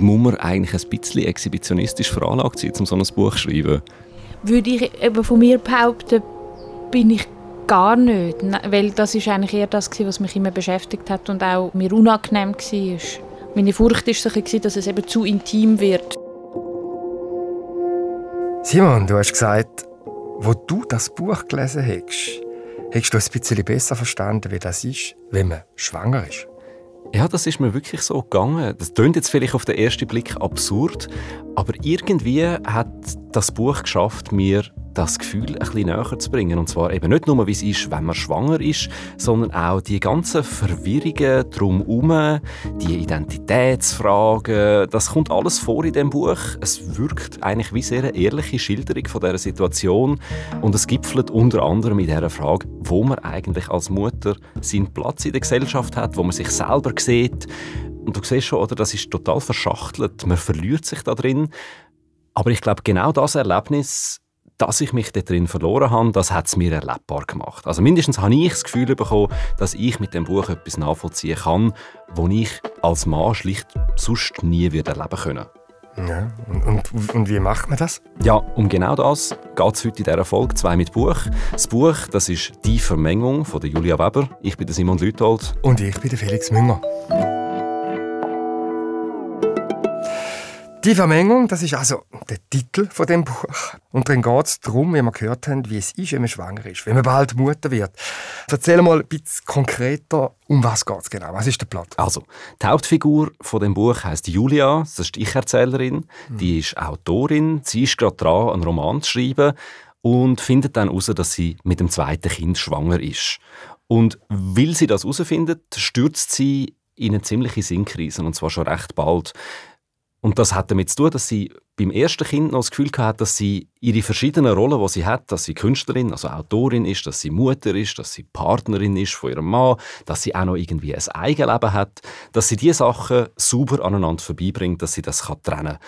muss man eigentlich ein bisschen exhibitionistisch veranlagt sein, um so ein Buch zu schreiben? Würde ich eben von mir behaupten, bin ich gar nicht. Weil das ist eigentlich eher das, was mich immer beschäftigt hat und auch mir unangenehm war. Meine Furcht war, dass es eben zu intim wird. Simon, du hast gesagt, wo du das Buch gelesen hast, hast du ein bisschen besser verstanden, wie das ist, wenn man schwanger ist. Ja, das ist mir wirklich so gegangen. Das klingt jetzt vielleicht auf den ersten Blick absurd, aber irgendwie hat das Buch geschafft, mir das Gefühl ein bisschen näher zu bringen. Und zwar eben nicht nur, wie es ist, wenn man schwanger ist, sondern auch die ganzen Verwirrungen drumherum, die Identitätsfragen, das kommt alles vor in dem Buch. Es wirkt eigentlich wie sehr eine ehrliche Schilderung von dieser Situation und es gipfelt unter anderem in dieser Frage, wo man eigentlich als Mutter seinen Platz in der Gesellschaft hat, wo man sich selber sieht. Und du siehst schon, oder, das ist total verschachtelt, man verliert sich da drin. Aber ich glaube, genau das Erlebnis dass ich mich da drin verloren habe, das hat es mir erlebbar gemacht. Also mindestens habe ich das Gefühl bekommen, dass ich mit dem Buch etwas nachvollziehen kann, wo ich als Mann schlicht sonst nie wieder erleben können. Ja, und, und, und, wie macht man das? Ja, um genau das geht es heute in dieser Folge «Zwei mit Buch». Das Buch, das ist «Die Vermengung» von Julia Weber. Ich bin Simon Lüthold. Und ich bin Felix Münger. Die Vermengung, das ist also der Titel von dem Buch. Und dann geht es darum, wie wir gehört haben, wie es ist, wenn man schwanger ist, wenn man bald Mutter wird. Erzähl mal ein bisschen konkreter, um was geht es genau? Was ist der Plot? Also, die Hauptfigur von dem Buch heißt Julia, das ist die Ich-Erzählerin. Mhm. Die ist Autorin, sie ist gerade dran, einen Roman zu schreiben und findet dann heraus, dass sie mit dem zweiten Kind schwanger ist. Und weil sie das herausfindet, stürzt sie in eine ziemliche Sinnkrise, und zwar schon recht bald. Und das hat damit zu tun, dass sie beim ersten Kind noch das Gefühl hatte, dass sie ihre verschiedenen Rollen, die sie hat, dass sie Künstlerin, also Autorin ist, dass sie Mutter ist, dass sie Partnerin ist von ihrem Mann, dass sie auch noch irgendwie ein Eigenleben hat, dass sie diese Sachen sauber aneinander vorbeibringt, dass sie das trennen kann.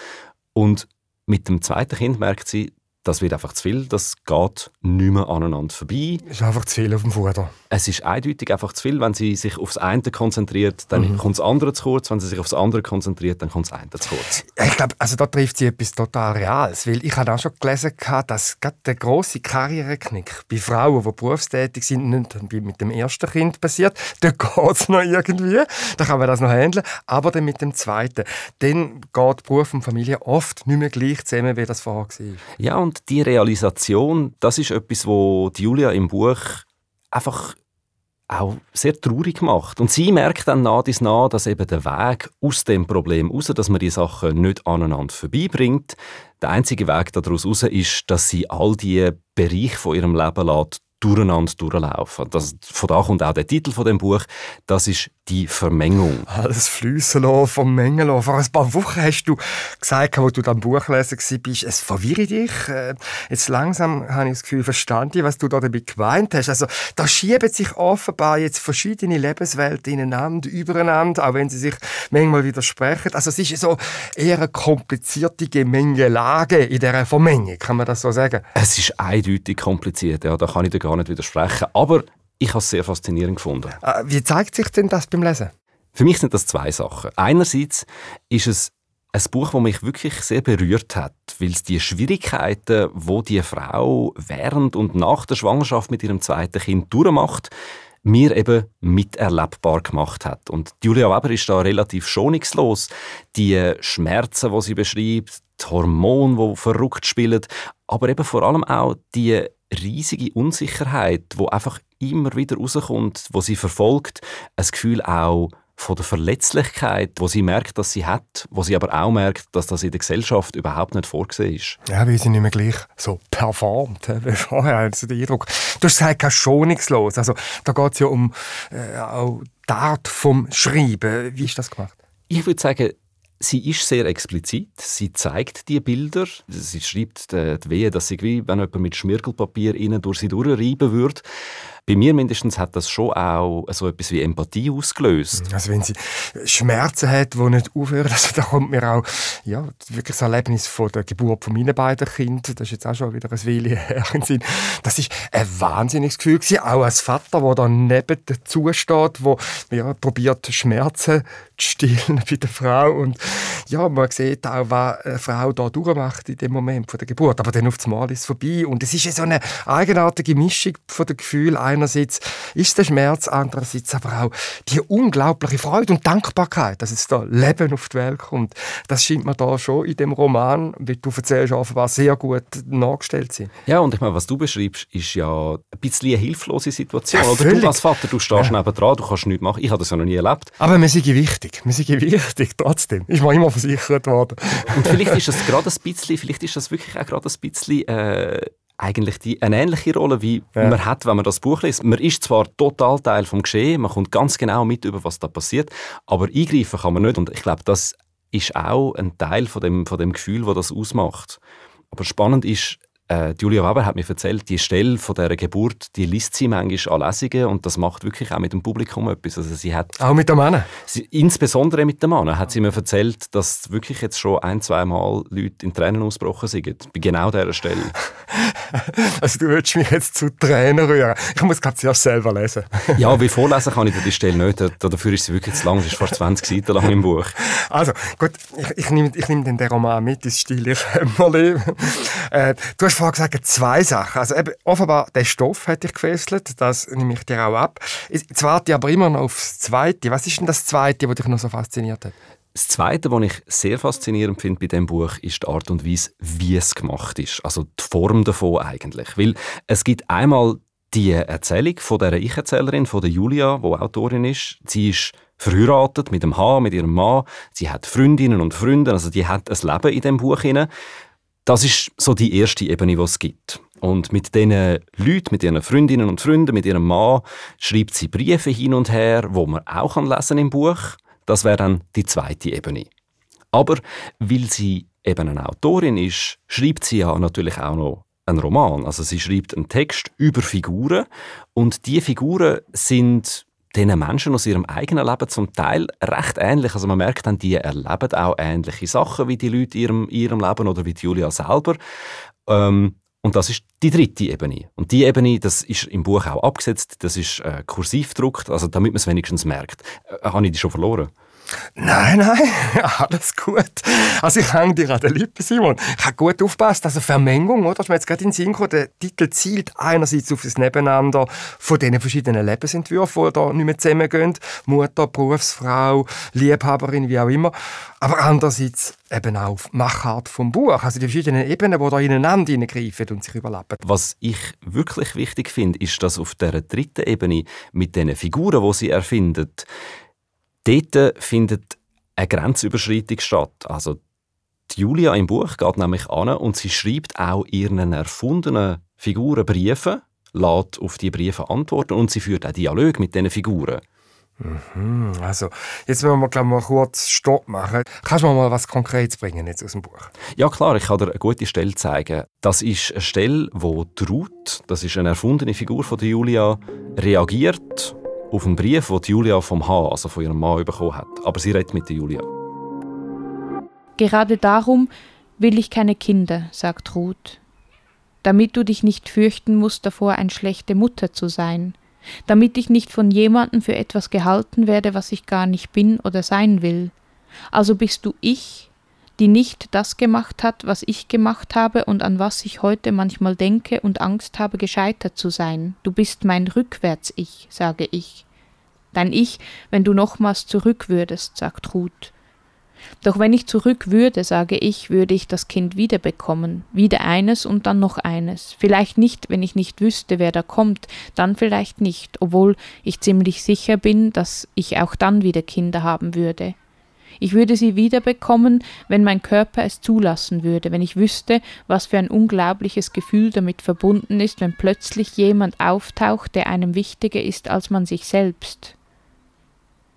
Und mit dem zweiten Kind merkt sie, das wird einfach zu viel, das geht nicht mehr aneinander vorbei. Es ist einfach zu viel auf dem Futter. Es ist eindeutig einfach zu viel. Wenn sie sich aufs eine konzentriert, dann mhm. kommt das andere zu kurz. Wenn sie sich aufs andere konzentriert, dann kommt das eine zu kurz. Ich glaube, also da trifft sie etwas total Reales. Weil ich habe auch schon gelesen, dass gerade der grosse Karriereknick bei Frauen, die berufstätig sind, nicht mit dem ersten Kind passiert. Da geht es noch irgendwie. Da kann man das noch handeln. Aber dann mit dem zweiten. Dann geht Beruf und Familie oft nicht mehr gleich zusammen, wie das vorher war. Ja, und die Realisation, das ist etwas, wo Julia im Buch einfach auch sehr traurig macht. Und sie merkt dann nach dies nach, dass eben der Weg aus dem Problem raus, dass man die Sachen nicht aneinander vorbeibringt, der einzige Weg daraus raus ist, dass sie all die Bereiche von ihrem Leben lässt, durcheinander durchlaufen. Das, von da kommt auch der Titel von dem Buch. Das ist die Vermengung. Alles fließen lassen, vermengen lassen. Vor ein paar Wochen hast du gesagt, als du das Buch lesen bist, es verwirrt dich. Äh, jetzt langsam habe ich das Gefühl, verstanden, was du da damit gemeint hast. Also, da schieben sich offenbar jetzt verschiedene Lebenswelten ineinander, übereinander, auch wenn sie sich manchmal widersprechen. Also, es ist so eher eine komplizierte Gemengelage in dieser Vermengung, kann man das so sagen? Es ist eindeutig kompliziert, ja, da kann ich dir gar nicht widersprechen. Aber ich habe es sehr faszinierend gefunden. Ah, wie zeigt sich denn das beim Lesen? Für mich sind das zwei Sachen. Einerseits ist es ein Buch, das mich wirklich sehr berührt hat, weil es die Schwierigkeiten, wo die Frau während und nach der Schwangerschaft mit ihrem zweiten Kind durchmacht, mir eben miterlebbar gemacht hat. Und Julia Weber ist da relativ schonungslos. Die Schmerzen, die sie beschreibt, die Hormone, die verrückt spielen, aber eben vor allem auch die riesige Unsicherheit, wo einfach immer wieder rauskommt, wo sie verfolgt, ein Gefühl auch von der Verletzlichkeit, wo sie merkt, dass sie hat, wo sie aber auch merkt, dass das in der Gesellschaft überhaupt nicht vorgesehen ist. Ja, weil sie nicht mehr gleich so performt wie vorher, also den Eindruck. Du hast gesagt, kein schonungslos. Also da geht es ja um äh, auch die Art vom Schreiben. Wie ist das gemacht? Ich würde sagen, Sie ist sehr explizit. Sie zeigt die Bilder. Sie schreibt die Wehe, dass sie wie wenn jemand mit Schmirgelpapier innen durch sie durchreiben würde. Bei mir mindestens hat das schon auch so etwas wie Empathie ausgelöst. Also wenn sie Schmerzen hat, die nicht aufhören, also da kommt mir auch ja, wirklich das Erlebnis von der Geburt von meinen beiden Kindern, das ist jetzt auch schon wieder ein Weile her. Das ist ein wahnsinniges Gefühl gewesen, auch als Vater, der dann neben dazu steht, wo ja, probiert Schmerzen zu stillen bei der Frau und ja, man sieht auch, was eine Frau da durchmacht in dem Moment von der Geburt. Aber dann auf einmal ist es vorbei. Und es ist so eine eigenartige Mischung von den Gefühlen. Einerseits ist der Schmerz, andererseits aber auch die unglaubliche Freude und Dankbarkeit, dass es da Leben auf die Welt kommt. Das scheint mir da schon in dem Roman, wie du erzählst, offenbar sehr gut nachgestellt zu sein. Ja, und ich meine, was du beschreibst, ist ja ein bisschen eine hilflose Situation. Ja, Oder du als Vater, du stehst ja. neben dran, du kannst nichts machen. Ich habe das ja noch nie erlebt. Aber wir sind wichtig. Wir sind wichtig, trotzdem. Ist mir immer versichert worden. Und vielleicht ist das gerade ein bisschen, vielleicht ist das wirklich auch gerade ein bisschen äh, eigentlich die, eine ähnliche Rolle, wie ja. man hat, wenn man das Buch liest. Man ist zwar total Teil vom Geschehen, man kommt ganz genau mit über, was da passiert, aber eingreifen kann man nicht. Und ich glaube, das ist auch ein Teil von dem, von dem Gefühl, das das ausmacht. Aber spannend ist, äh, Julia Weber hat mir erzählt, die Stelle von dieser Geburt, die liest sie manchmal an Lesungen und das macht wirklich auch mit dem Publikum etwas. Also sie hat, auch mit dem Mann? Sie, insbesondere mit dem Mann hat sie mir erzählt, dass wirklich jetzt schon ein, zwei Mal Leute in Tränen ausgebrochen sind. Bei genau dieser Stelle. also du würdest mich jetzt zu Tränen rühren. Ich muss gerade zuerst selber lesen. ja, wie vorlesen kann ich dir die Stelle nicht. Dafür ist sie wirklich zu lang. Sie ist fast 20 Seiten lang im Buch. Also gut, ich, ich nehme ich nehm den Roman mit ins Stil. Ich, äh, äh, du hast vorhin gesagt, zwei Sachen. Also eben, offenbar, der Stoff hat dich gefesselt, das nehme ich dir auch ab. Jetzt warte ich aber immer noch aufs Zweite. Was ist denn das Zweite, was dich noch so fasziniert hat? Das Zweite, was ich sehr faszinierend finde bei dem Buch, ist die Art und Weise, wie es gemacht ist. Also die Form davon eigentlich. Weil es gibt einmal die Erzählung von der Ich-Erzählerin, von der Julia, die Autorin ist. Sie ist verheiratet mit dem H, mit ihrem Mann. Sie hat Freundinnen und Freunde, also die hat ein Leben in dem Buch hinein. Das ist so die erste Ebene, die es gibt. Und mit diesen Leuten, mit ihren Freundinnen und Freunden, mit ihrem Mann, schreibt sie Briefe hin und her, wo man auch lesen im Buch. Das wäre dann die zweite Ebene. Aber weil sie eben eine Autorin ist, schreibt sie ja natürlich auch noch einen Roman. Also sie schreibt einen Text über Figuren und die Figuren sind diesen Menschen aus ihrem eigenen Leben zum Teil recht ähnlich. Also man merkt dann, die erleben auch ähnliche Sachen wie die Leute in ihrem, ihrem Leben oder wie Julia selber. Ähm, und das ist die dritte Ebene. Und die Ebene, das ist im Buch auch abgesetzt, das ist äh, kursiv gedruckt, also damit man es wenigstens merkt. Äh, habe ich die schon verloren? Nein, nein, alles gut. Also ich hänge dir an den Lippen, Simon. Ich habe gut aufgepasst. Also Vermengung, oder? Ich mir jetzt gerade in den Sinn gekommen, der Titel zielt einerseits auf das Nebeneinander von diesen verschiedenen Lebensentwürfen, die da nicht mehr zusammengehen. Mutter, Berufsfrau, Liebhaberin, wie auch immer. Aber andererseits eben auch auf Machart vom Buch. Also die verschiedenen Ebenen, die da ineinander hineingreifen und sich überlappen. Was ich wirklich wichtig finde, ist, dass auf der dritten Ebene mit den Figuren, die sie erfindet, Dort findet eine Grenzüberschreitung statt. Also die Julia im Buch geht nämlich an und sie schreibt auch ihren erfundenen Figuren Briefe, lässt auf die Briefe antworten und sie führt auch Dialog mit diesen Figuren. Mhm, also, jetzt wollen wir, glaube ich, mal kurz Stopp machen. Kannst du mir mal was Konkretes bringen jetzt aus dem Buch? Ja, klar, ich kann dir eine gute Stelle zeigen. Das ist eine Stelle, wo die Ruth, das ist eine erfundene Figur von der Julia, reagiert auf einen Brief, den Julia vom H, also von ihrem Mann, bekommen hat. Aber sie redet mit Julia. Gerade darum will ich keine Kinder, sagt Ruth. Damit du dich nicht fürchten musst, davor eine schlechte Mutter zu sein. Damit ich nicht von jemandem für etwas gehalten werde, was ich gar nicht bin oder sein will. Also bist du ich, die nicht das gemacht hat, was ich gemacht habe und an was ich heute manchmal denke und Angst habe, gescheitert zu sein. Du bist mein Rückwärts-Ich, sage ich. Dein Ich, wenn du nochmals zurück würdest, sagt Ruth. Doch wenn ich zurück würde, sage ich, würde ich das Kind wiederbekommen, wieder eines und dann noch eines. Vielleicht nicht, wenn ich nicht wüsste, wer da kommt, dann vielleicht nicht, obwohl ich ziemlich sicher bin, dass ich auch dann wieder Kinder haben würde. Ich würde sie wiederbekommen, wenn mein Körper es zulassen würde, wenn ich wüsste, was für ein unglaubliches Gefühl damit verbunden ist, wenn plötzlich jemand auftaucht, der einem wichtiger ist als man sich selbst.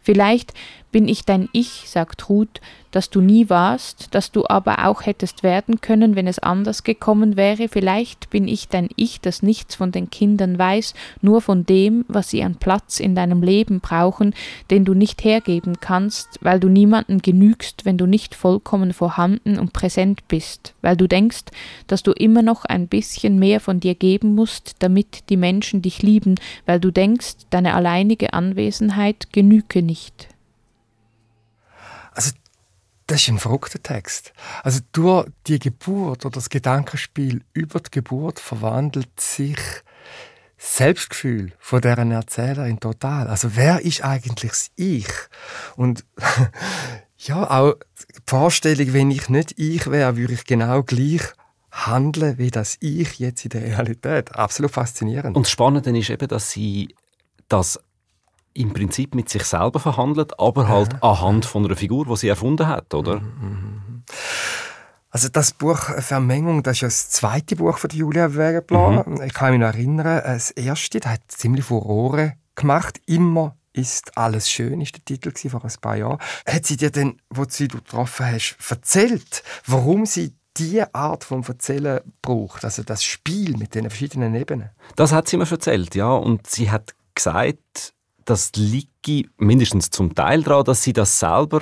Vielleicht bin ich dein Ich, sagt Ruth, das du nie warst, das du aber auch hättest werden können, wenn es anders gekommen wäre. Vielleicht bin ich dein Ich, das nichts von den Kindern weiß, nur von dem, was sie an Platz in deinem Leben brauchen, den du nicht hergeben kannst, weil du niemanden genügst, wenn du nicht vollkommen vorhanden und präsent bist, weil du denkst, dass du immer noch ein bisschen mehr von dir geben musst, damit die Menschen dich lieben, weil du denkst, deine alleinige Anwesenheit genüge nicht. Das ist ein verrückter Text. Also durch die Geburt oder das Gedankenspiel über die Geburt verwandelt sich Selbstgefühl von deren Erzählerin total. Also wer ist eigentlich das Ich? Und ja, auch die Vorstellung, wenn ich nicht ich wäre, würde ich genau gleich handeln wie das Ich jetzt in der Realität. Absolut faszinierend. Und das Spannende ist eben, dass sie das im Prinzip mit sich selber verhandelt, aber halt ja. anhand von einer Figur, die sie erfunden hat, oder? Mhm, mhm, mhm. Also das Buch Vermengung, das ist ja das zweite Buch von Julia Wegenblau. Mhm. Ich kann mich noch erinnern, das erste, das hat ziemlich Furore gemacht. Immer ist alles schön, ist der Titel vor ein paar Jahren. Hat sie dir denn, wo sie du getroffen hast, erzählt, warum sie diese Art von Erzählen braucht, also das Spiel mit den verschiedenen Ebenen? Das hat sie mir erzählt, ja. Und sie hat gesagt, das liegt mindestens zum Teil daran, dass sie das selber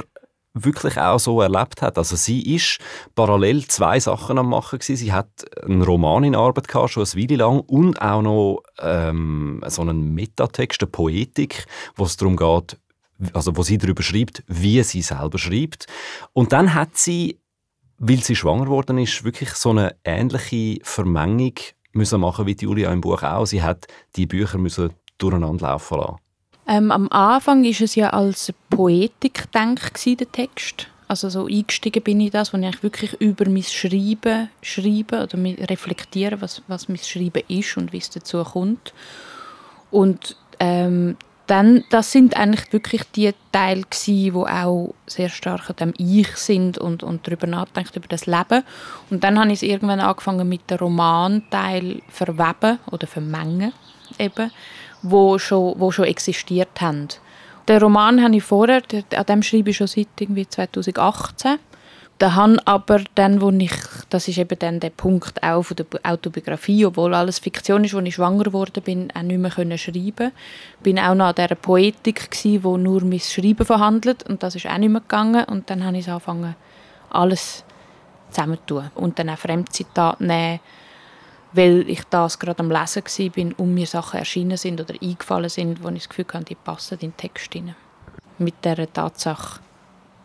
wirklich auch so erlebt hat. Also sie ist parallel zwei Sachen am machen gewesen. Sie hat einen Roman in Arbeit gehabt, schon eine Weile lang und auch noch ähm, so einen Metatext, eine Poetik, wo es darum geht, also wo sie darüber schreibt, wie sie selber schreibt. Und dann hat sie, weil sie schwanger geworden ist, wirklich so eine ähnliche Vermengung müssen machen wie Julia im Buch auch. Sie hat die Bücher müssen durcheinander laufen lassen. Ähm, am Anfang ist es ja als Poetik gedacht, der Text. Also so eingestiegen bin ich das, wo ich wirklich über mein Schreiben schreibe oder reflektiere, was, was mein Schreiben ist und wie es dazu kommt. Und ähm, dann, das sind eigentlich wirklich die Teile die auch sehr stark an dem Ich sind und, und darüber nachdenkt, über das Leben. Und dann habe ich es irgendwann angefangen mit dem Romanteil verweben oder vermengen eben wo schon, wo schon existiert haben. Den Roman habe ich vorher, an dem schreibe ich schon seit irgendwie 2018. Da han aber dann, wo ich, das ist eben dann der Punkt auch von der Autobiografie, obwohl alles Fiktion ist, als ich schwanger geworden bin, auch nicht mehr können schreiben. Bin auch noch an dieser Poetik gsi, wo nur mein Schreiben verhandelt und das ist auch nicht mehr gegangen. Und dann habe ich angefangen, alles zusammenzutun und dann auch Fremdzitate nehmen weil ich das gerade am Lesen war und mir Sachen erschienen sind oder eingefallen sind, wo ich das Gefühl hatte, die passen in den Text hinein. Mit der Tatsache,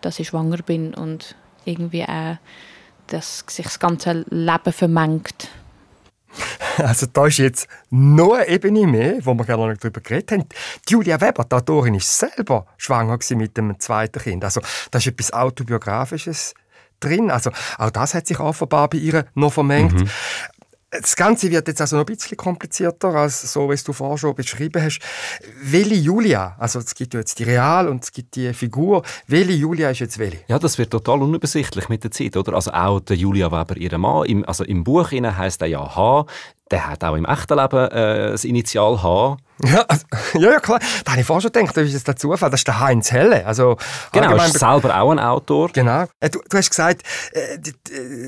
dass ich schwanger bin und irgendwie auch, dass sich das ganze Leben vermengt. Also da ist jetzt noch eine Ebene mehr, wo wir gerne noch darüber geredet haben. Julia Weber, die Autorin, ist selber schwanger mit dem zweiten Kind. Also das ist etwas Autobiografisches drin. Also auch das hat sich offenbar bei ihr noch vermengt. Mhm. Das Ganze wird jetzt also noch ein bisschen komplizierter, als so, wie du vorher schon beschrieben hast. Welche Julia, also es gibt ja jetzt die Real und es gibt die Figur, welche Julia ist jetzt welche? Ja, das wird total unübersichtlich mit der Zeit, oder? Also auch der Julia Weber, ihr Mann, im, also im Buch heißt er ja H, der hat auch im echten Leben äh, das Initial H. Ja, ja, ja, klar. Da habe ich vorher schon gedacht, das ist der Zufall. Das ist der Heinz Helle. Also, genau, ist selber auch ein Autor. Genau. Äh, du, du, hast gesagt, äh,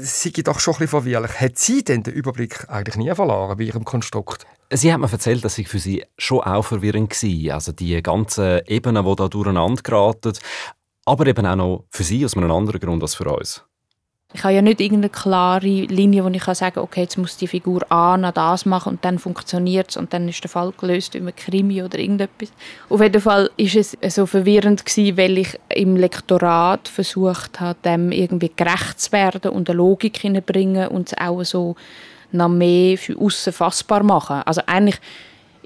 sie sei doch schon ein bisschen verwirrlich. Hat sie denn den Überblick eigentlich nie verloren bei ihrem Konstrukt? Sie hat mir erzählt, dass sie für sie schon auch verwirrend war. Also die ganzen Ebenen, die da durcheinander geraten. Aber eben auch noch für sie aus einem anderen Grund als für uns. Ich habe ja nicht irgendeine klare Linie, wo ich kann sagen okay, jetzt muss die Figur A noch das machen und dann funktioniert es und dann ist der Fall gelöst ein Krimi oder irgendetwas. Auf jeden Fall ist es so verwirrend gewesen, weil ich im Lektorat versucht habe, dem irgendwie gerecht zu werden und eine Logik hineinbringen und es auch so noch mehr für außen fassbar machen. Also eigentlich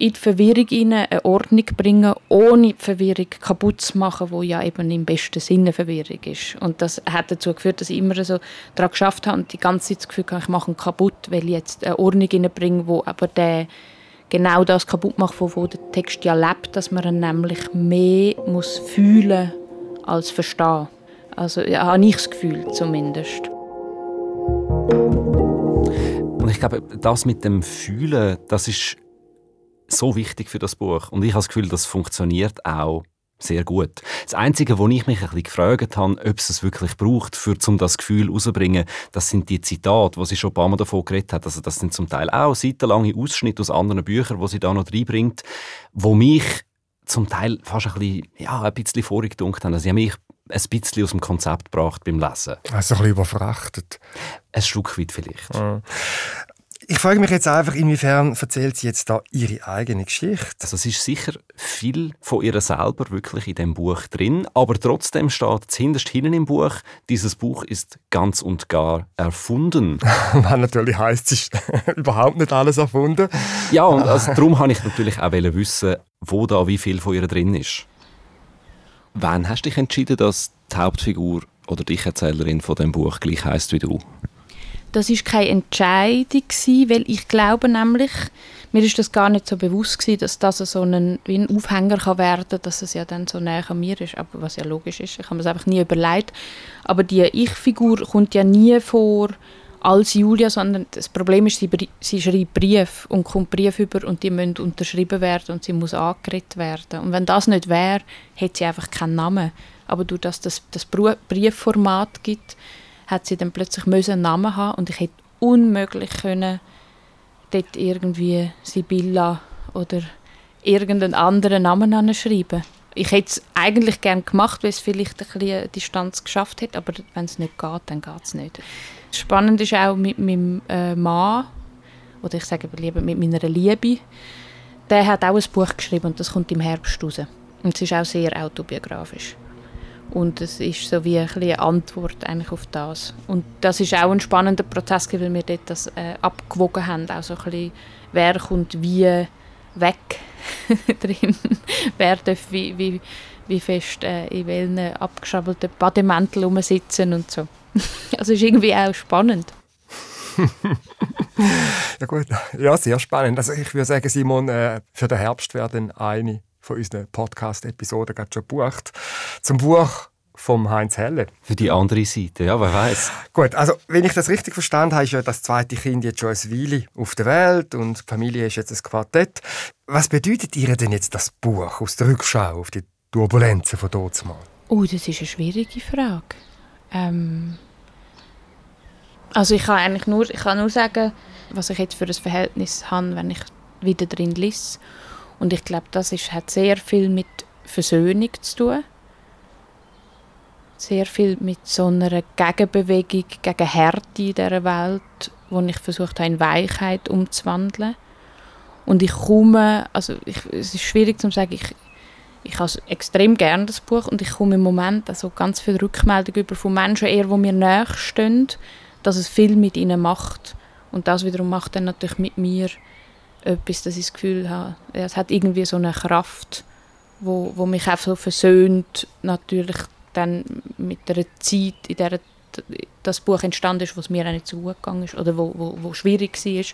in die Verwirrung hinein eine Ordnung bringen, ohne die Verwirrung kaputt zu machen, wo ja eben im besten Sinne Verwirrung ist. Und das hat dazu geführt, dass ich immer so daran geschafft habe und die ganze Zeit das Gefühl habe, ich mache ihn kaputt, weil ich jetzt eine Ordnung hineinbringe, wo aber der genau das kaputt macht, wo der Text ja lebt, dass man ihn nämlich mehr muss fühlen als verstehen. Also ja, habe ich das Gefühl zumindest. Und ich glaube, das mit dem Fühlen, das ist so wichtig für das Buch. Und ich habe das Gefühl, das funktioniert auch sehr gut. Das Einzige, wo ich mich ein bisschen gefragt habe, ob es es wirklich braucht, für, um das Gefühl herauszubringen, das sind die Zitate, wo sie schon ein paar Mal davon geredet hat. Also das sind zum Teil auch seitenlange Ausschnitte aus anderen Büchern, wo sie da noch reinbringt, wo mich zum Teil fast ein bisschen, ja, ein bisschen vorgedunkt haben. Also sie haben mich ein bisschen aus dem Konzept gebracht beim Lesen. Also ein bisschen überfrachtet. Ein Stück weit vielleicht. Ja Ich frage mich jetzt einfach, inwiefern erzählt sie jetzt da ihre eigene Geschichte? Also es ist sicher viel von ihr selber wirklich in dem Buch drin, aber trotzdem steht hinterst hinten im Buch, dieses Buch ist ganz und gar erfunden. Was natürlich heisst, es ist überhaupt nicht alles erfunden. Ja, und also darum habe ich natürlich auch wissen, wo da wie viel von ihr drin ist. Wann hast du dich entschieden, dass die Hauptfigur oder die Erzählerin von dem Buch gleich heißt wie du? Das ist keine Entscheidung weil ich glaube nämlich, mir ist das gar nicht so bewusst gewesen, dass das so ein, wie ein Aufhänger kann werden, dass es ja dann so näher an mir ist, aber was ja logisch ist. Ich habe mir das einfach nie überlegt. Aber die Ich-Figur kommt ja nie vor als Julia, sondern das Problem ist, sie, sie schreibt Brief und kommt Brief über und die müssen unterschrieben werden und sie muss angeredet werden. Und wenn das nicht wäre, hätte sie einfach keinen Namen. Aber durch das das, das Briefformat gibt, hat sie dann plötzlich einen Namen haben und ich hätte unmöglich können dort irgendwie Sibylla oder irgendeinen anderen Namen anschreiben. Ich hätte es eigentlich gerne gemacht, weil es vielleicht ein bisschen Distanz geschafft hätte, aber wenn es nicht geht, dann geht es nicht. Spannend ist auch mit meinem äh, Mann, oder ich sage lieber mit meiner Liebe, der hat auch ein Buch geschrieben und das kommt im Herbst raus. Und es ist auch sehr autobiografisch. Und es ist so wie ein eine Antwort eigentlich auf das. Und das ist auch ein spannender Prozess, weil wir dort das äh, abgewogen haben, auch ein bisschen, wer kommt wie weg drin, wer darf wie, wie, wie fest äh, in welchen abgeschrabbelten Bademäntel rumsitzen und so. also ist irgendwie auch spannend. ja gut, ja sehr spannend. Also ich würde sagen, Simon, äh, für den Herbst werden eine von unseren Podcast-Episoden gerade schon gebucht. Zum Buch vom Heinz Helle. Für die andere Seite, ja, wer weiß. Gut, also wenn ich das richtig verstanden habe, ist ja das zweite Kind jetzt schon ein Weile auf der Welt und die Familie ist jetzt ein Quartett. Was bedeutet ihr denn jetzt das Buch aus der Rückschau auf die Turbulenzen von dort mal? Oh, das ist eine schwierige Frage. Ähm also ich kann eigentlich nur, ich kann nur sagen, was ich jetzt für ein Verhältnis habe, wenn ich wieder drin lese. Und ich glaube, das ist, hat sehr viel mit Versöhnung zu tun. Sehr viel mit so einer Gegenbewegung gegen Härte in dieser Welt, wo ich versucht habe, in Weichheit umzuwandeln. Und ich komme, also ich, es ist schwierig zu sagen, ich, ich habe extrem gerne das Buch und ich komme im Moment also ganz viele Rückmeldungen über von Menschen, eher, die mir näher stehen, dass es viel mit ihnen macht. Und das wiederum macht dann natürlich mit mir etwas, dass ich das Gefühl habe, es hat irgendwie so eine Kraft, wo, wo mich auch so versöhnt, natürlich dann mit der Zeit, in der das Buch entstanden ist, was mir auch nicht so gut gegangen ist oder wo, wo, wo schwierig war,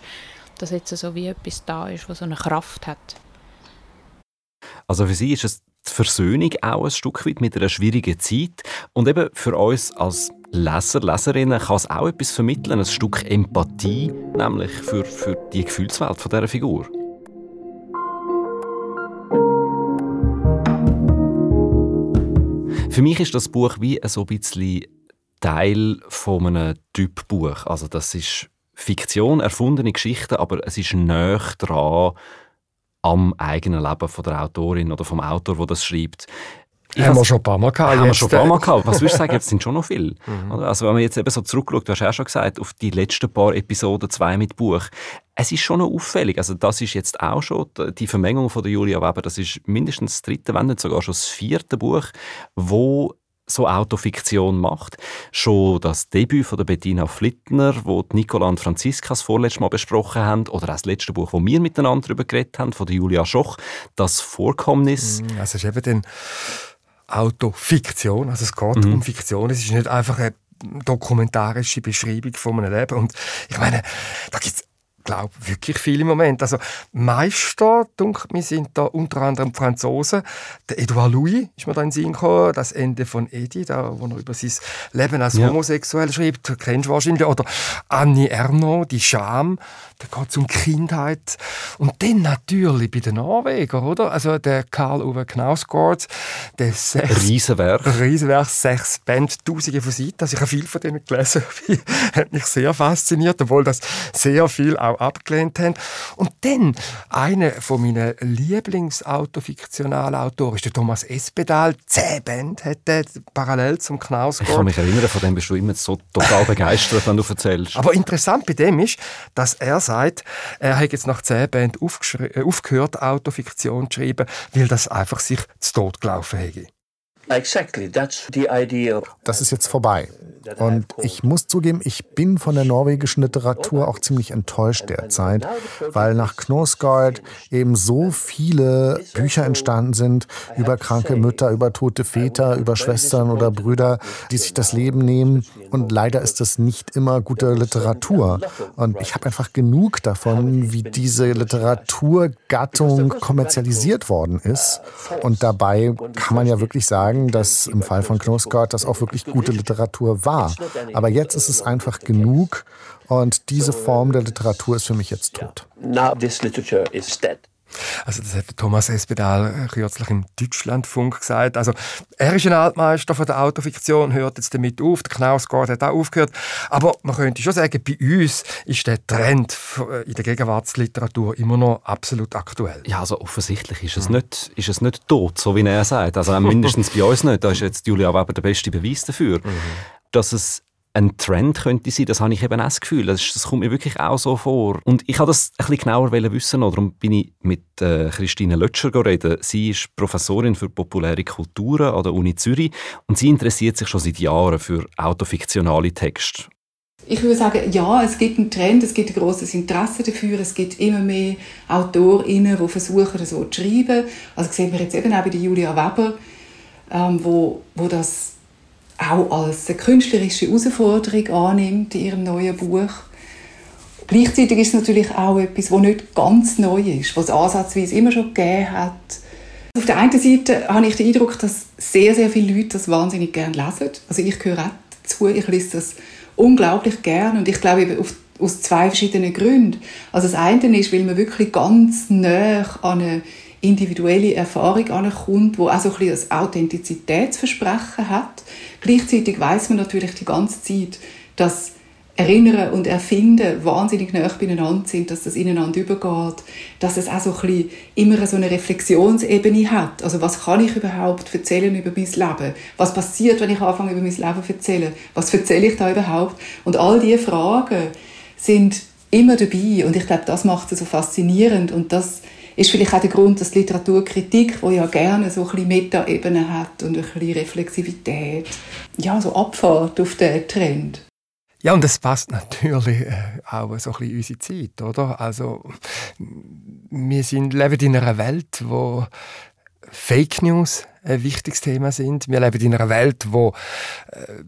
dass jetzt so wie etwas da ist, was so eine Kraft hat. Also für Sie ist es die Versöhnung auch ein Stück weit mit einer schwierigen Zeit und eben für uns als Leser, Leserinnen kann es auch etwas vermitteln, ein Stück Empathie, nämlich für, für die Gefühlswelt von dieser Figur. Für mich ist das Buch wie so ein bisschen Teil von einem Typbuch. Also das ist Fiktion, erfundene Geschichten, aber es ist näher dran am eigenen Leben von der Autorin oder vom Autor, der das schreibt. Haben wir schon ein paar Mal gehabt. Haben wir schon ein paar Mal gehabt. Was würdest du sagen, jetzt sind schon noch viele? Mhm. Also wenn man jetzt eben so zurückschaut, du hast ja auch schon gesagt, auf die letzten paar Episoden, zwei mit Buch, es ist schon noch auffällig. Also das ist jetzt auch schon die Vermengung von der Julia Weber, das ist mindestens das dritte, wenn nicht sogar schon das vierte Buch, wo so Autofiktion macht. Schon das Debüt von der Bettina Flittner, wo Nicola und Franziska das vorletzte Mal besprochen haben, oder auch das letzte Buch, wo wir miteinander darüber geredet haben, von der Julia Schoch, das Vorkommnis. Mm, also es ist eben dann Autofiktion, also es geht mhm. um Fiktion, es ist nicht einfach eine dokumentarische Beschreibung von einem Leben und ich meine, da gibt es glaube wirklich viele Momente. Also Meister, denke mir, sind da unter anderem Franzosen. Der Edouard Louis ist mir da in den Sinn gekommen, das Ende von Eddie, da, wo er über sein Leben als ja. homosexuell schreibt, kennst du wahrscheinlich. Oder Annie Ernaux, die Scham, da geht es um Kindheit. Und dann natürlich bei den Norwegern, oder? Also der Karl-Uwe Knausgård, der sechs... Riesenwerk. Riesenwerk, sechs Band, tausende von Seiten. Also ich habe viel von denen gelesen, hat mich sehr fasziniert, obwohl das sehr viel auch abgelehnt haben. Und dann, einer von meinen Lieblingsautofiktionalen Autoren ist der Thomas Espedal. Zehn Band hat er parallel zum Knausgott. Ich kann mich erinnern, von dem bist du immer so total begeistert, wenn du erzählst. Aber interessant bei dem ist, dass er sagt, er hat jetzt nach zehn Band äh, aufgehört, Autofiktion zu schreiben, weil das einfach sich zu Tod gelaufen hätte. Das ist jetzt vorbei. Und ich muss zugeben, ich bin von der norwegischen Literatur auch ziemlich enttäuscht derzeit, weil nach Knosgaard eben so viele Bücher entstanden sind über kranke Mütter, über tote Väter, über Schwestern oder Brüder, die sich das Leben nehmen. Und leider ist das nicht immer gute Literatur. Und ich habe einfach genug davon, wie diese Literaturgattung kommerzialisiert worden ist. Und dabei kann man ja wirklich sagen, sagen, dass im Fall von Knosgaard das auch wirklich gute Literatur war. Aber jetzt ist es einfach genug und diese Form der Literatur ist für mich jetzt tot. Now this literature is dead. Also das hat Thomas Espedal kürzlich im Deutschlandfunk gesagt. Also er ist ein Altmeister von der Autofiktion, hört jetzt damit auf. Der Knausgard hat auch aufgehört. Aber man könnte schon sagen, bei uns ist der Trend in der Gegenwartsliteratur immer noch absolut aktuell. Ja, also offensichtlich ist es, nicht, ist es nicht tot, so wie er sagt. Also mindestens bei uns nicht. Da ist jetzt Julia Weber der beste Beweis dafür. Mhm. Dass es ein Trend könnte sein, das habe ich eben auch das Gefühl. Das, das kommt mir wirklich auch so vor. Und ich habe das ein bisschen genauer wissen, darum bin ich mit äh, Christine Lötscher reden. Sie ist Professorin für populäre Kulturen an der Uni Zürich und sie interessiert sich schon seit Jahren für autofiktionale Texte. Ich würde sagen, ja, es gibt einen Trend, es gibt ein großes Interesse dafür, es gibt immer mehr AutorInnen, die versuchen, so zu schreiben. Also sehen wir jetzt eben auch bei Julia Weber, ähm, wo, wo das auch als eine künstlerische Herausforderung annimmt in ihrem neuen Buch. Gleichzeitig ist es natürlich auch etwas, das nicht ganz neu ist, was es ansatzweise immer schon gegeben hat. Auf der einen Seite habe ich den Eindruck, dass sehr, sehr viele Leute das wahnsinnig gerne lesen. Also ich gehöre auch dazu, ich lese das unglaublich gerne und ich glaube eben aus zwei verschiedenen Gründen. Also das eine ist, weil man wirklich ganz nah an eine individuelle Erfahrung ankommt, wo auch so ein ein Authentizitätsversprechen hat. Gleichzeitig weiß man natürlich die ganze Zeit, dass Erinnern und Erfinden wahnsinnig nah beieinander sind, dass das ineinander übergeht, dass es auch so ein immer so eine Reflexionsebene hat. Also was kann ich überhaupt erzählen über mein Leben? Was passiert, wenn ich anfange über mein Leben zu erzählen? Was erzähle ich da überhaupt? Und all diese Fragen sind immer dabei und ich glaube, das macht es so faszinierend und das ist vielleicht auch der Grund, dass die Literaturkritik, die ja gerne so ein bisschen Metaebene hat und ein bisschen Reflexivität, ja, so abfahrt auf den Trend. Ja, und das passt natürlich äh, auch so ein bisschen unsere Zeit, oder? Also, wir sind, leben in einer Welt, wo Fake News ein wichtiges Thema sind. Wir leben in einer Welt, wo äh,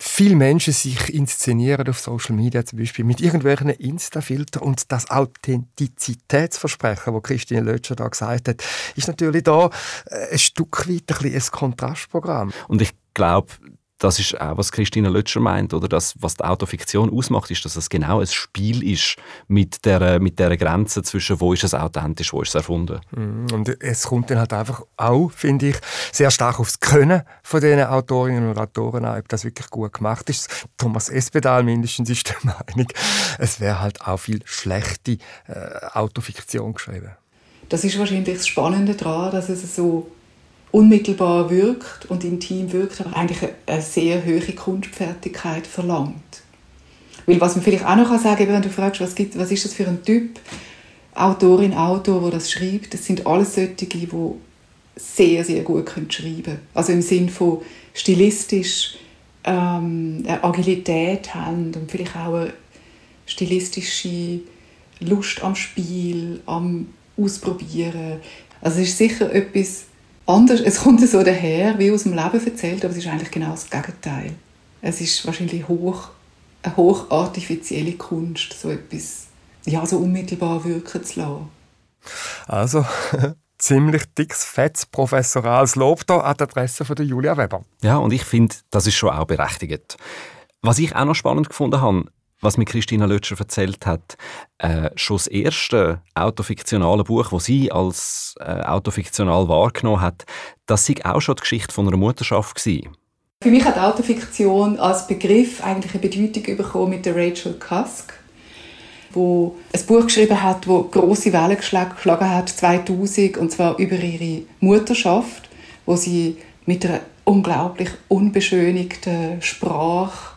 viele Menschen sich inszenieren auf Social Media zum Beispiel mit irgendwelchen Insta-Filtern und das Authentizitätsversprechen, das Christine Lötscher da gesagt hat, ist natürlich da äh, ein Stück weit ein, ein Kontrastprogramm. Und ich glaube, das ist auch, was Christine Lötscher meint, oder das, was die Autofiktion ausmacht, ist, dass es genau ein Spiel ist mit der, mit der Grenze zwischen wo ist es authentisch, wo ist es erfunden. Mm, und es kommt dann halt einfach auch, finde ich, sehr stark aufs Können von diesen Autorinnen und Autoren an, ob das wirklich gut gemacht ist. Thomas Espedal mindestens ist der Meinung, es wäre halt auch viel schlechte äh, Autofiktion geschrieben. Das ist wahrscheinlich das Spannende daran, dass es so unmittelbar wirkt und intim wirkt, aber eigentlich eine sehr hohe Kunstfertigkeit verlangt. Weil was man vielleicht auch noch sagen kann, wenn du fragst, was, gibt, was ist das für ein Typ, Autorin, Autor, der das schreibt, das sind alles solche, die sehr, sehr gut können schreiben können. Also im Sinn von stilistisch ähm, eine Agilität haben und vielleicht auch eine stilistische Lust am Spiel, am Ausprobieren. Also es ist sicher etwas, anders. Es kommt so daher, wie aus dem Leben erzählt, aber es ist eigentlich genau das Gegenteil. Es ist wahrscheinlich hoch, eine hochartifizielle Kunst, so etwas ja, so unmittelbar wirken zu lassen. Also, ziemlich dickes, fettes professorales Lob da an der Adresse von der Julia Weber. Ja, und ich finde, das ist schon auch berechtigt. Was ich auch noch spannend gefunden habe, was mir Christina Lötscher erzählt hat, äh, schon das erste autofiktionale Buch, das sie als äh, autofiktional wahrgenommen hat, das sei auch schon die Geschichte von einer Mutterschaft gewesen. Für mich hat Autofiktion als Begriff eigentlich eine Bedeutung bekommen mit der Rachel Cusk. wo ein Buch geschrieben hat, wo große Wellen geschlagen hat 2000 und zwar über ihre Mutterschaft, wo sie mit einer unglaublich unbeschönigten Sprache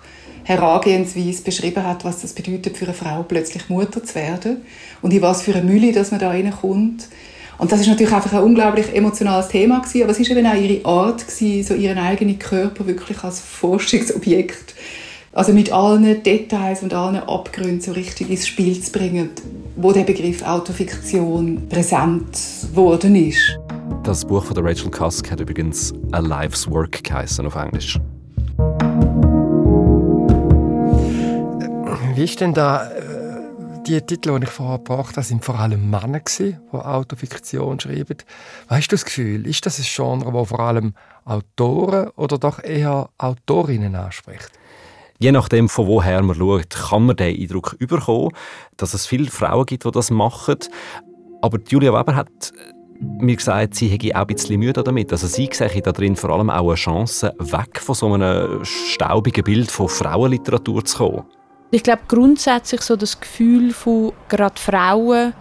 Herangehensweise beschrieben hat, was das bedeutet für eine Frau plötzlich Mutter zu werden und in was für eine Mülle, dass man da reinkommt. Und das ist natürlich einfach ein unglaublich emotionales Thema gewesen, aber es ist eben auch ihre Art gewesen, so ihren eigenen Körper wirklich als Forschungsobjekt also mit allen Details und allen Abgründen so richtig ins Spiel zu bringen, wo der Begriff Autofiktion präsent worden ist. Das Buch von Rachel Cusk hat übrigens A Life's Work geheißen auf Englisch. Ist denn da äh, die Titel, die ich vorher gebracht habe, sind vor allem Männer die Autofiktion schreiben. Weißt du das Gefühl, ist das ein Genre, das vor allem Autoren oder doch eher Autorinnen anspricht? Je nachdem, von woher man schaut, kann man den Eindruck überkommen, dass es viele Frauen gibt, die das machen. Aber Julia Weber hat mir gesagt, sie hätte auch ein bisschen Mühe damit. Also sie sehe darin vor allem auch eine Chance, weg von so einem staubigen Bild von Frauenliteratur zu kommen. Ich glaube grundsätzlich so das Gefühl von gerade Frauen,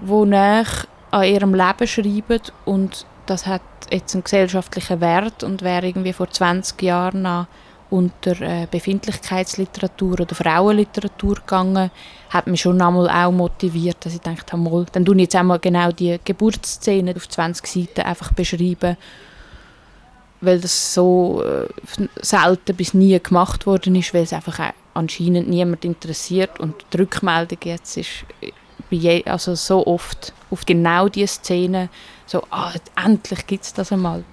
die nach an ihrem Leben schreiben und das hat jetzt einen gesellschaftlichen Wert und wäre irgendwie vor 20 Jahren noch unter äh, Befindlichkeitsliteratur oder Frauenliteratur gegangen, hat mich schon einmal auch motiviert, dass ich dachte, mal, dann tue ich jetzt einmal genau die Geburtsszene auf 20 Seiten einfach beschreiben, weil das so äh, selten bis nie gemacht worden ist, weil es einfach anscheinend niemand interessiert und die Rückmeldung jetzt ist also so oft auf genau diese Szene so, ah, endlich gibt es das einmal.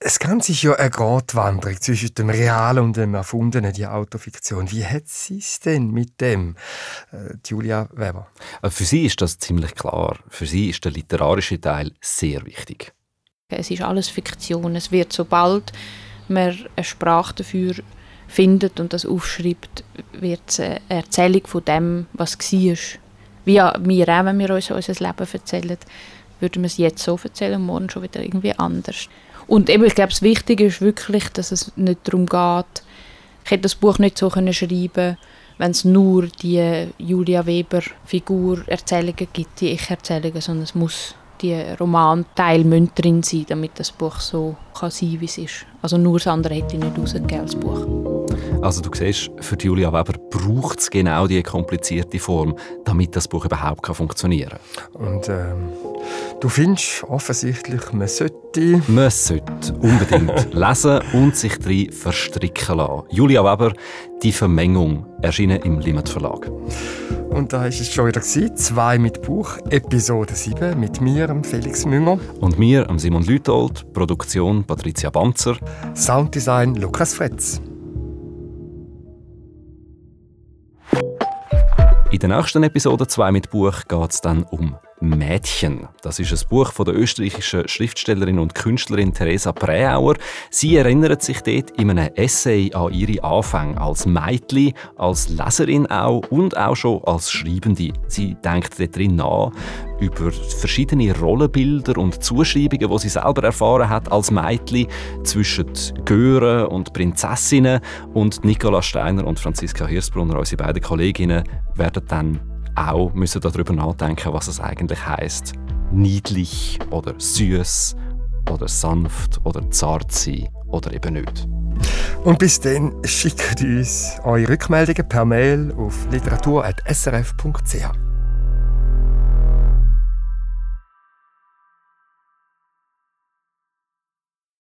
Das Ganze ist ja eine Gratwanderung zwischen dem Realen und dem Erfundenen, die Autofiktion. Wie hat sie es denn mit dem, äh, Julia Weber? Äh, für sie ist das ziemlich klar. Für sie ist der literarische Teil sehr wichtig. Es ist alles Fiktion. Es wird, sobald man eine Sprache dafür findet und das aufschreibt, wird es eine Erzählung von dem, was war. Wie wir auch, wenn wir uns unser Leben erzählen, würden wir es jetzt so erzählen und morgen schon wieder irgendwie anders. Und eben, ich glaube, das Wichtige ist wirklich, dass es nicht darum geht, ich hätte das Buch nicht so können schreiben wenn es nur die Julia Weber-Figur Erzählungen gibt, die Ich-Erzählungen, sondern es muss die Romanteil drin sein, damit das Buch so kann sein wie es ist. Also nur das andere hätte ich nicht rausgegeben als Buch. Also du siehst, für Julia Weber braucht es genau diese komplizierte Form, damit das Buch überhaupt funktionieren kann. Und ähm, du findest offensichtlich, man sollte... Man sollte unbedingt lesen und sich darin verstricken lassen. Julia Weber, «Die Vermengung», erschienen im Limit Verlag. Und da ist es schon wieder zwei mit Buch, Episode 7 mit mir, Felix Münger. Und mir, Simon Lütold, Produktion Patricia Banzer. Sounddesign Lukas Fretz. In der nächsten Episode 2 mit Buch geht es dann um Mädchen. Das ist ein Buch von der österreichischen Schriftstellerin und Künstlerin Theresa Präauer. Sie erinnert sich dort in einem Essay an ihre Anfänge als Mädchen, als Leserin auch und auch schon als Schreibende. Sie denkt dort drin nach über verschiedene Rollenbilder und Zuschreibungen, die sie selber erfahren hat als Mädchen zwischen Gören und Prinzessinnen. Und Nicola Steiner und Franziska Hirsbrunner, unsere beiden Kolleginnen, werden dann auch müssen darüber nachdenken, was es eigentlich heißt, niedlich oder süß oder sanft oder zart sein oder eben nicht. Und bis dann schickt uns eure Rückmeldungen per Mail auf literatur.srf.ch.